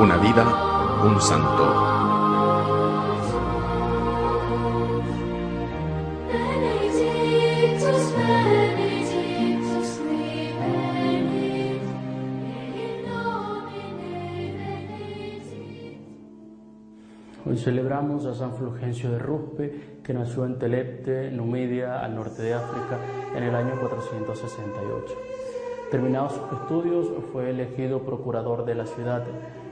Una vida, un santo. Hoy celebramos a San Fulgencio de Ruspe, que nació en Telepte, Numidia, al norte de África, en el año 468. Terminados sus estudios, fue elegido procurador de la ciudad,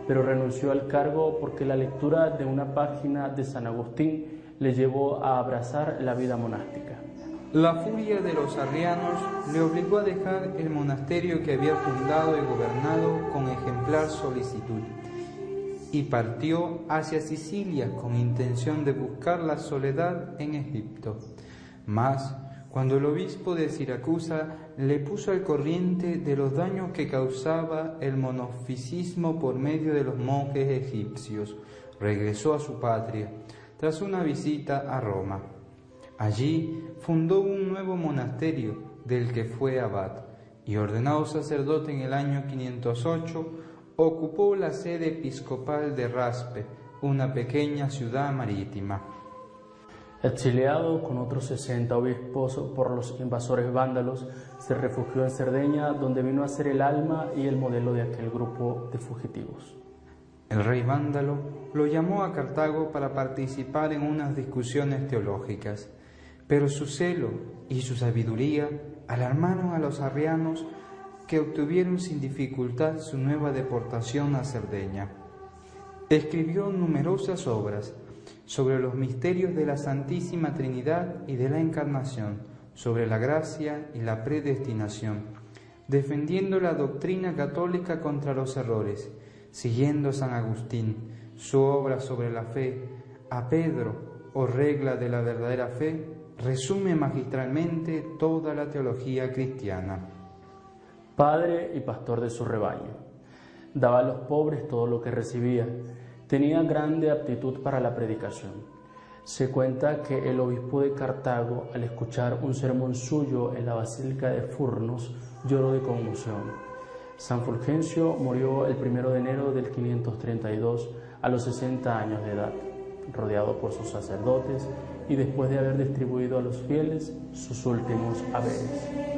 pero renunció al cargo porque la lectura de una página de San Agustín le llevó a abrazar la vida monástica. La furia de los arrianos le obligó a dejar el monasterio que había fundado y gobernado con ejemplar solicitud y partió hacia Sicilia con intención de buscar la soledad en Egipto. Mas, cuando el obispo de Siracusa le puso al corriente de los daños que causaba el monofisismo por medio de los monjes egipcios, regresó a su patria tras una visita a Roma. Allí fundó un nuevo monasterio del que fue abad y ordenado sacerdote en el año 508, ocupó la sede episcopal de Raspe, una pequeña ciudad marítima. Exiliado con otros 60 obispos por los invasores vándalos, se refugió en Cerdeña, donde vino a ser el alma y el modelo de aquel grupo de fugitivos. El rey vándalo lo llamó a Cartago para participar en unas discusiones teológicas, pero su celo y su sabiduría alarmaron a los arrianos que obtuvieron sin dificultad su nueva deportación a Cerdeña. Escribió numerosas obras sobre los misterios de la Santísima Trinidad y de la Encarnación, sobre la gracia y la predestinación, defendiendo la doctrina católica contra los errores, siguiendo San Agustín, su obra sobre la fe, a Pedro, o regla de la verdadera fe, resume magistralmente toda la teología cristiana. Padre y pastor de su rebaño. Daba a los pobres todo lo que recibía. Tenía grande aptitud para la predicación. Se cuenta que el obispo de Cartago, al escuchar un sermón suyo en la Basílica de Furnos, lloró de conmoción. San Fulgencio murió el 1 de enero del 532 a los 60 años de edad, rodeado por sus sacerdotes y después de haber distribuido a los fieles sus últimos haberes.